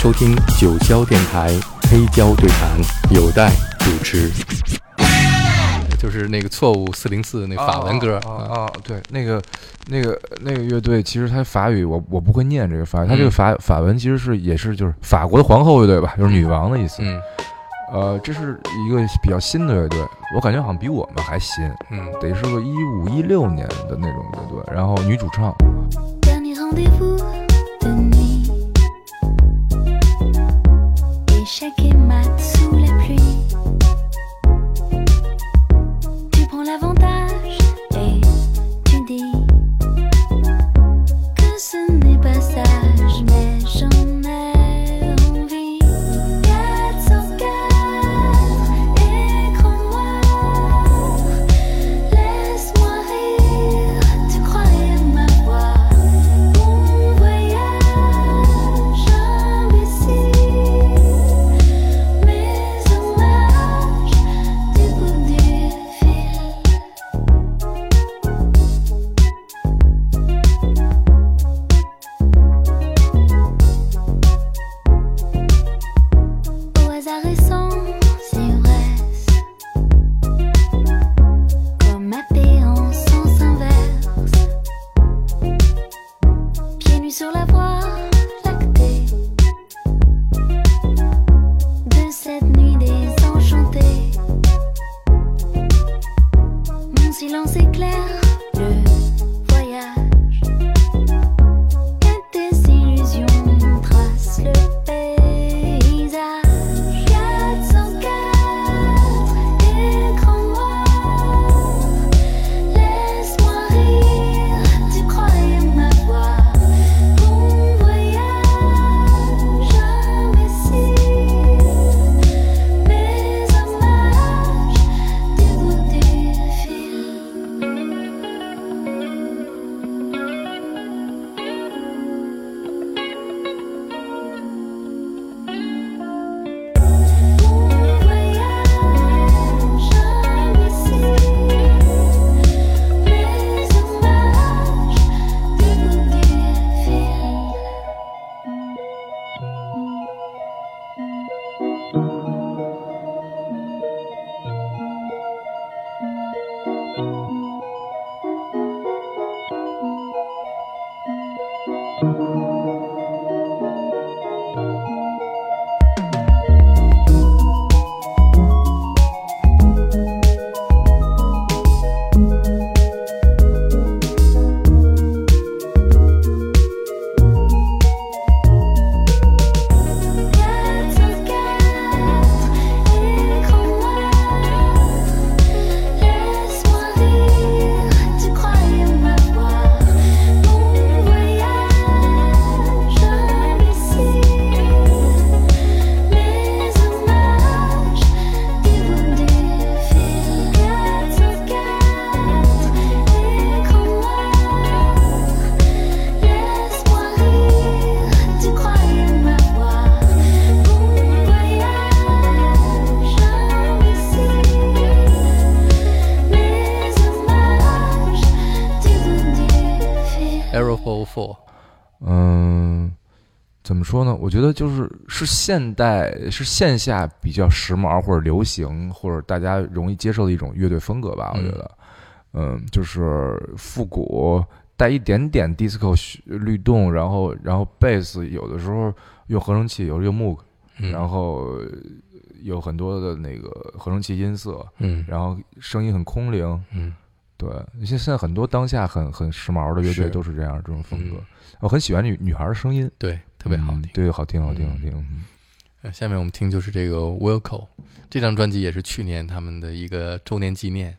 收听九霄电台黑胶对谈，有待主持。就是那个错误四零四那法文歌啊啊，对，那个那个那个乐队，其实它法语我我不会念这个法语，它这个法法文其实是也是就是法国的皇后乐队吧，就是女王的意思。嗯，呃，这是一个比较新的乐队，我感觉好像比我们还新，嗯，得是个一五一六年的那种乐队，然后女主唱。说我觉得就是是现代是线下比较时髦或者流行或者大家容易接受的一种乐队风格吧。我觉得，嗯，就是复古带一点点 disco 律动，然后然后贝斯有的时候用合成器，有时候用 Moog，，然后有很多的那个合成器音色，嗯，然后声音很空灵，嗯，对，现现在很多当下很很时髦的乐队都是这样这种风格。我很喜欢女女孩的声音，对。特别好听，对，好听，好听，好听。嗯，下面我们听就是这个 Wilco，这张专辑也是去年他们的一个周年纪念，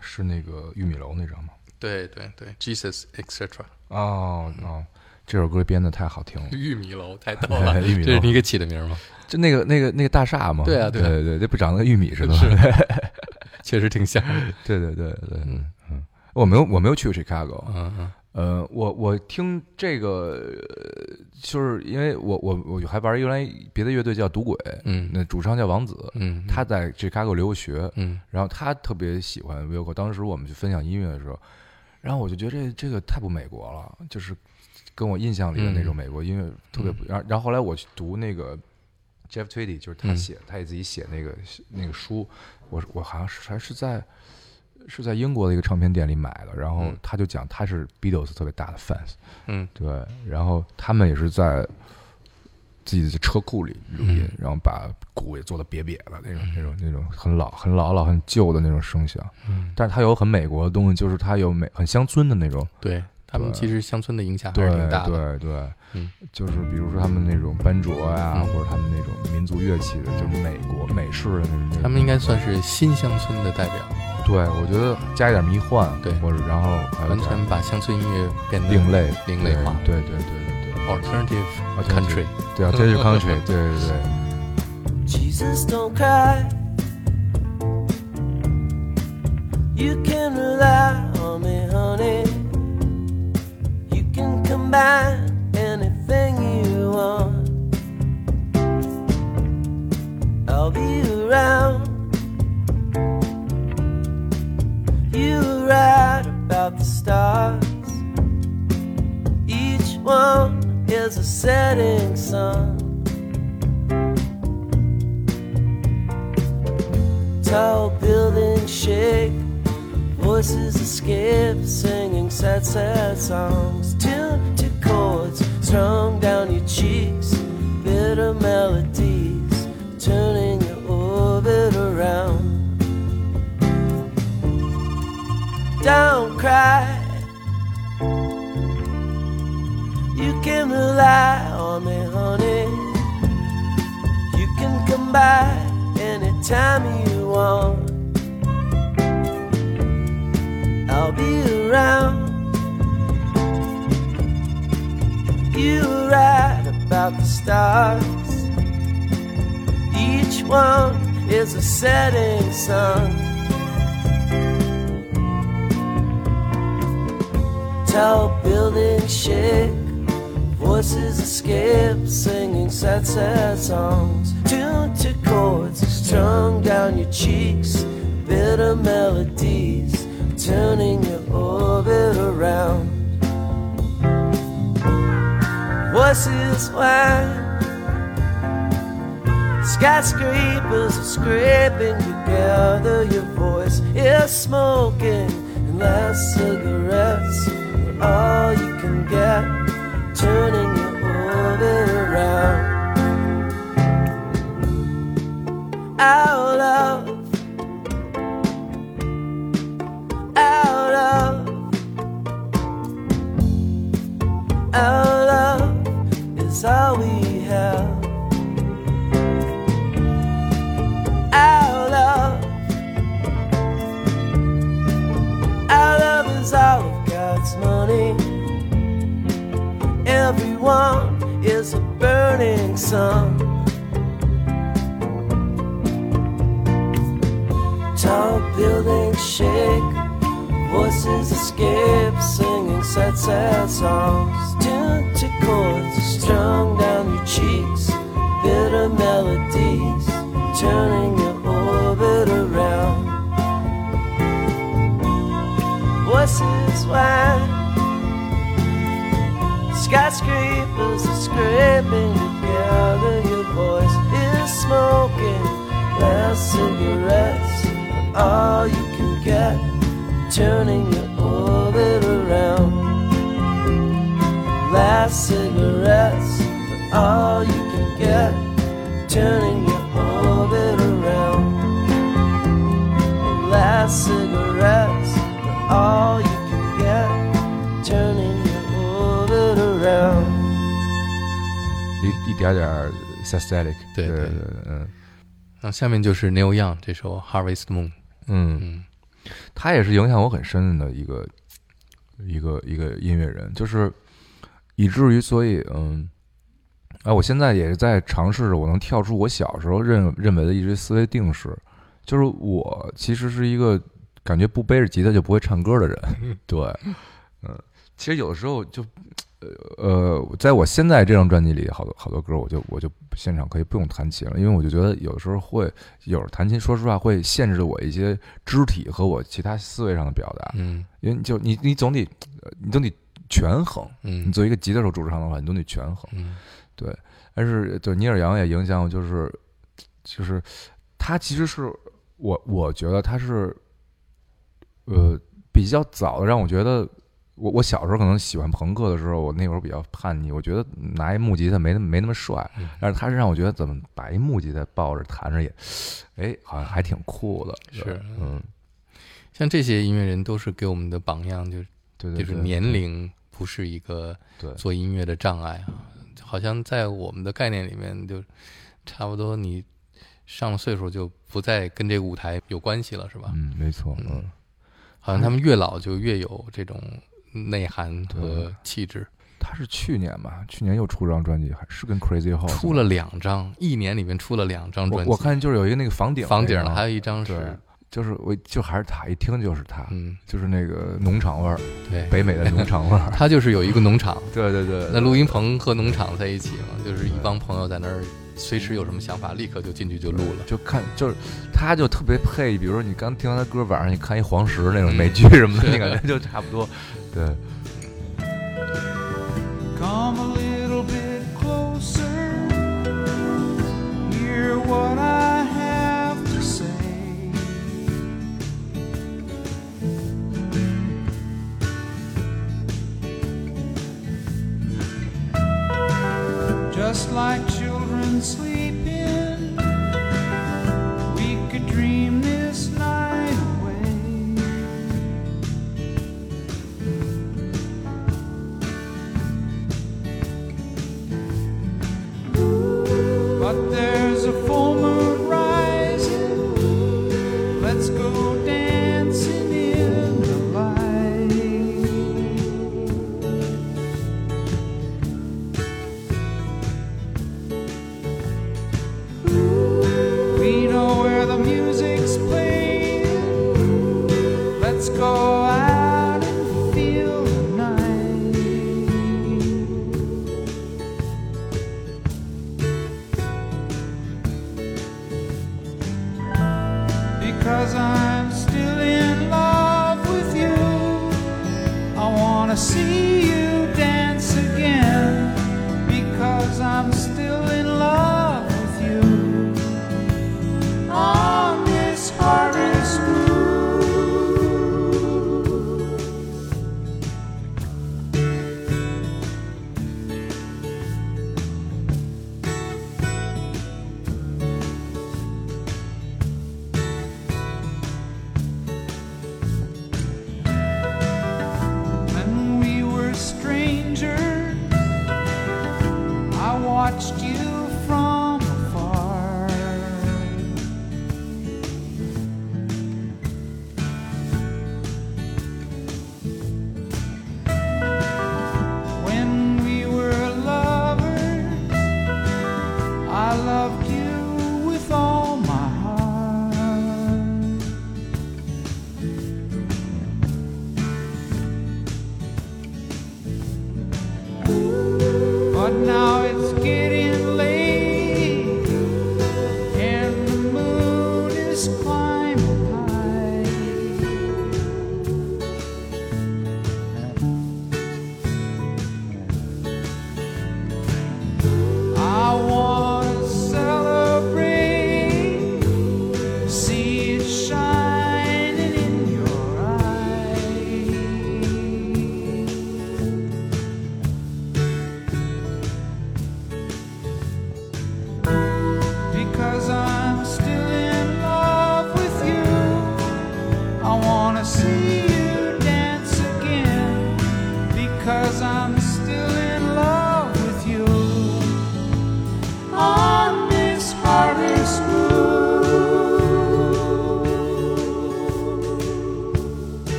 是那个玉米楼那张吗？对对对，Jesus etc。哦哦，这首歌编的太好听了。玉米楼太逗了，玉米楼这是你给起的名吗？就那个那个那个大厦吗？对啊，对对对，这不长得跟玉米似的？吗，确实挺像。对对对对，嗯嗯，我没有我没有去过 Chicago，嗯嗯。呃，我我听这个，就是因为我我我还玩原来别的乐队叫赌鬼，嗯，那主唱叫王子，嗯，他在芝加哥留过学，嗯，然后他特别喜欢 v i l c o 当时我们去分享音乐的时候，然后我就觉得这这个太不美国了，就是跟我印象里的那种嗯。美国音乐特别不。然后然后后来我去读那个 Jeff Tweedy，就是他嗯。写，他也自己写那个那个书，我我好像是还是在是在英国的一个唱片店里买的，然后嗯他就讲他是 Beatles 特别大的 fans，嗯对，然后他们也是在自己的车库里录音，嗯然后把鼓也做的瘪瘪的那种、那种、那种很老、很老老、很旧的那种声响。嗯，但是它有很美国的东西，就是它有美很乡村的那种，对他们其实乡村的影响还是挺大的。对对，嗯，就是比如说他们那种班卓呀、嗯或者他们那种民族乐器的，就是美国美式的那种。他们应该算是新乡村的代表，对我觉得加一点迷幻，对或者然后完全把乡村音乐变得另类另类化对对对对对 alternative country。对，alternative country，对对对。Jesus, don't cry. You can rely on me, honey. You can combine anything you want. I'll be around. You right about the stars. Each one is a setting sun. Tall buildings shake, voices escape, singing sad, sad songs. Tuned to chords strung down your cheeks, bitter melodies, turning Don't cry. You can rely on me, honey. You can come by anytime you want. I'll be around. You right about the stars. Each one is a setting sun. Tall buildings shake, voices escape, singing sad, sad songs. Tuned to chords strung down your cheeks, bitter melodies, turning your orbit around. Voices whine, skyscrapers are scraping together. Your voice is smoking, and last cigarettes are all you Voices skyscrapers are scraping together. Your voice is smoking, last cigarettes are all you can get, turning your orbit around. Last cigarettes are all you can get, turning 一一点点儿 systematic，对对对。对，嗯。那下面就是 Neil Young 这首 Harvest Moon。嗯，嗯。他也是影响我很深的一个一个一个音乐人，就是以至于所以嗯，哎，我现在也是在尝试着我能跳出我小时候认认为的一些思维定式，就是我其实是一个感觉不背着吉他就不会唱歌的人，对，嗯，其实有的时候就呃，在我现在这张专辑里，好多好多歌，我就我就现场可以不用弹琴了，因为我就觉得有的时候会有弹琴，说实话会限制我一些肢体和我其他思维上的表达，嗯因为就你你总得呃你总得权衡，你嗯作为一个吉他手主唱的话，你总得权衡。嗯但是对尼尔杨也影响我，就是就是他其实是我我觉得他是呃比较早的让我觉得。我我小时候可能喜欢朋克的时候，我那会儿比较叛逆，我觉得拿一木吉他没那么没那么帅，嗯但是他是让我觉得怎么把一木吉他抱着弹着也，哎，好像还挺酷的。是嗯，像这些音乐人都是给我们的榜样，就是对对对，就是年龄不是一个对做音乐的障碍啊，好像在我们的概念里面，就差不多你上了岁数就不再跟这个舞台有关系了，是吧？嗯，没错，嗯嗯，好像他们越老就越有这种内涵和气质。他是去年吧，去年又出张专辑，还是跟 Crazy Horse 出了两张，一年里面出了两张专辑。我我看就是有一个那个房顶房顶那个了，还有一张对是，就是我就还是他，一听就是他，嗯，就是那个农场味儿，对，北美的农场味儿。他就是有一个农场，对对对，那录音棚和农场在一起嘛，就是一帮朋友在那儿，随时有什么想法，立刻就进去就录了。就看就是他就特别配，比如说你刚听完他歌，晚上你看一黄石那种嗯美剧什么的，那感觉就差不多。对，Come a little bit closer. Hear what I have to say. Just like wanna see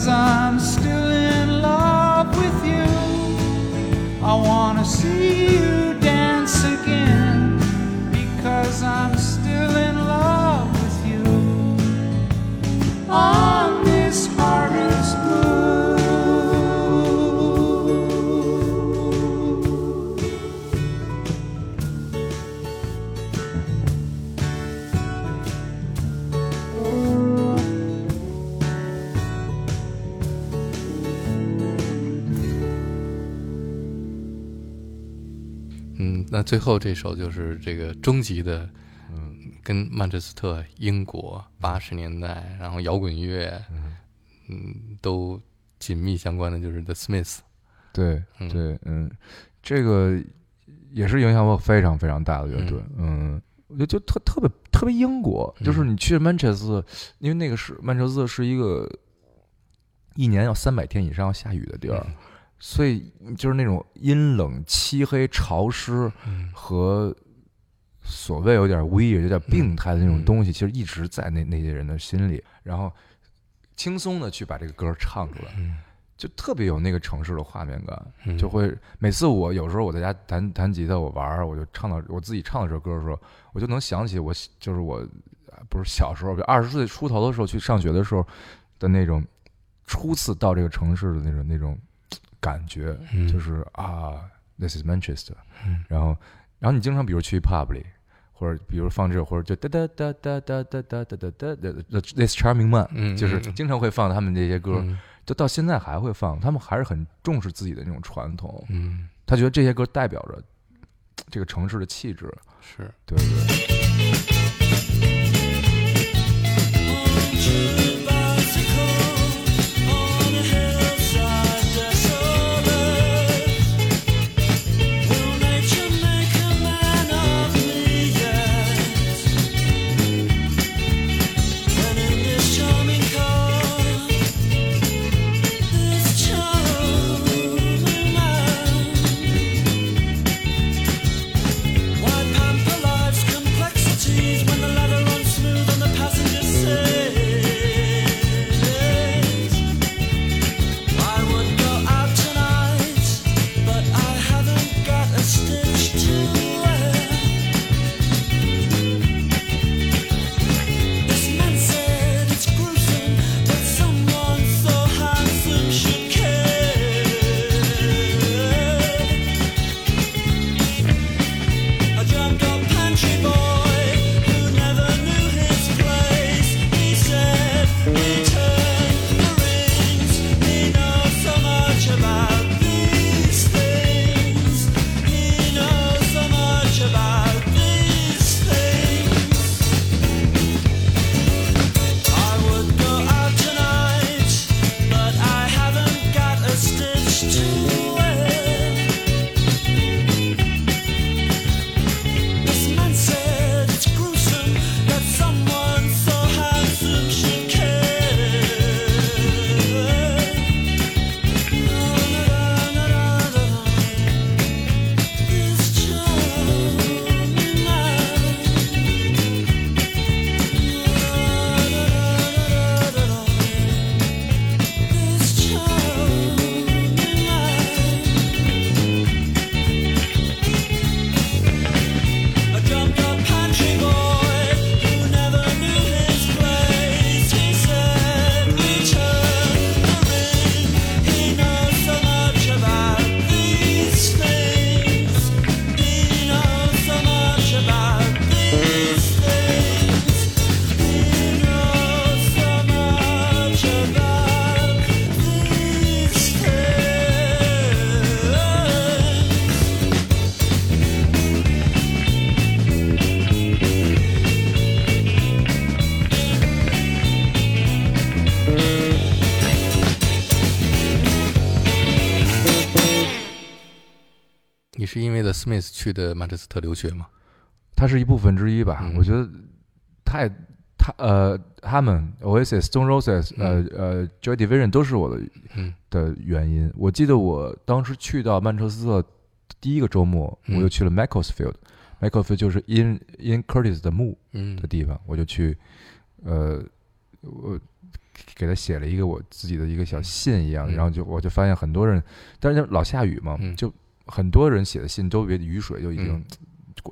cause I 那最后这首就是这个终极的，嗯，跟曼彻斯特、英国八十年代，然后摇滚乐，嗯，都紧密相关的，就是 The Smiths。对嗯。对，嗯，这个也是影响我非常非常大的乐队，嗯。我觉得就特特别特别英国，就是你去曼彻斯特，因为那个是曼彻斯特是一个一年要三百天以上要下雨的地儿，所以就是那种阴冷、漆黑、潮湿嗯。和所谓有点 weird、有点病态的那种东西，其实一直在那那些人的心里，然后轻松的去把这个歌唱出来，嗯。就特别有那个城市的画面感。嗯。就会每次我有时候我在家弹弹吉他，我玩儿，我就唱到我自己唱到这首歌的时候，我就能想起我就是我呃不是小时候，就二十岁出头的时候去上学的时候的那种初次到这个城市的那种那种感觉，嗯就是啊，This is Manchester，嗯然后然后你经常比如去 pub 里。或者比如放这首，或者就哒哒哒哒哒哒哒哒哒哒哒哒，This Charming Man，嗯就是嗯经常会放他们这些歌，嗯就到现在还会放，他们还是很重视自己的那种传统。嗯，他觉得这些歌代表着这个城市的气质，是。对对。是因为 The Smiths 去的曼彻斯特留学吗？它是一部分之一吧。嗯我觉得太他呃他们 Oasis、Stone Roses、呃呃 Joy Division 都是我的嗯的原因。我记得我当时去到曼彻斯特第一个周末，嗯我就去了 Macclesfield。Macclesfield 就是 In In Curtis 的墓嗯的地方，我就去呃我给他写了一个我自己的一个小信一样，嗯然后就我就发现很多人，但是老下雨嘛，嗯就很多人写的信都别雨水就已经嗯。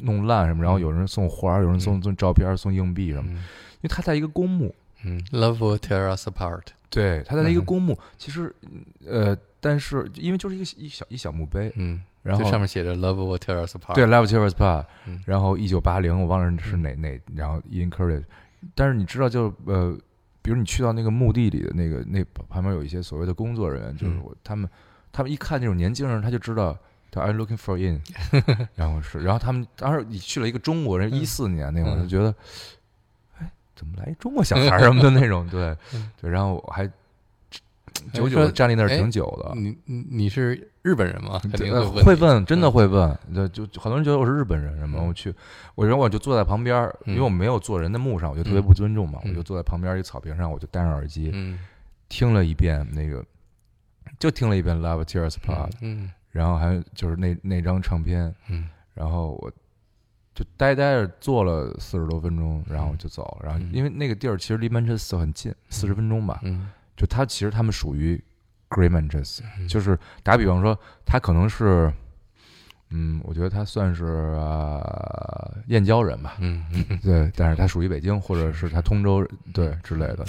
弄烂什么，然后有人送花儿，有人送送照片、送硬币什么，嗯。因为他在一个公墓，嗯，Love will tear us apart。对，他在一个嗯。公墓，其实呃，但是因为就是一个一小一小墓碑，嗯，然后这上面写着 Love will tear us apart。对 Love will tear us Apart，嗯。然后一九八零我忘了是哪哪，然后 Encourage，但是你知道就呃，比如你去到那个墓地里的那个那旁边有一些所谓的工作人员，就是嗯。我他们他们一看这种年轻人，他就知道。他 I'm looking for in，然后是，然后他们当时你去了一个中国人，一四年那会儿嗯。就觉得，哎，怎么来一中国小孩儿什么的那种，对嗯。对，然后我还久久的站立那儿哎挺久的，你你你是日本人吗？肯定呃会问，真的嗯。会问，就就就很多人觉得我是日本人什么，嗯。我去，我然后我就坐在旁边儿，因为嗯我没有坐人的墓上，我就特别嗯不尊重嘛，我嗯就坐在旁边一草坪上，我就戴上耳机嗯。听了一遍那个，就听了一遍《Love Tears Apart》，嗯然后还就是那那张唱片，嗯。然后我就呆呆着坐了四十多分钟，然后就走，然后嗯因为那个地儿其实离曼彻斯特很近，四十分钟吧，嗯。就他其实他们属于 Great Manchester，、嗯。就是打比方说，他可能是，嗯，我觉得他算是呃燕郊人吧，嗯嗯对，但是他属于北京，或者是他通州，对之类的。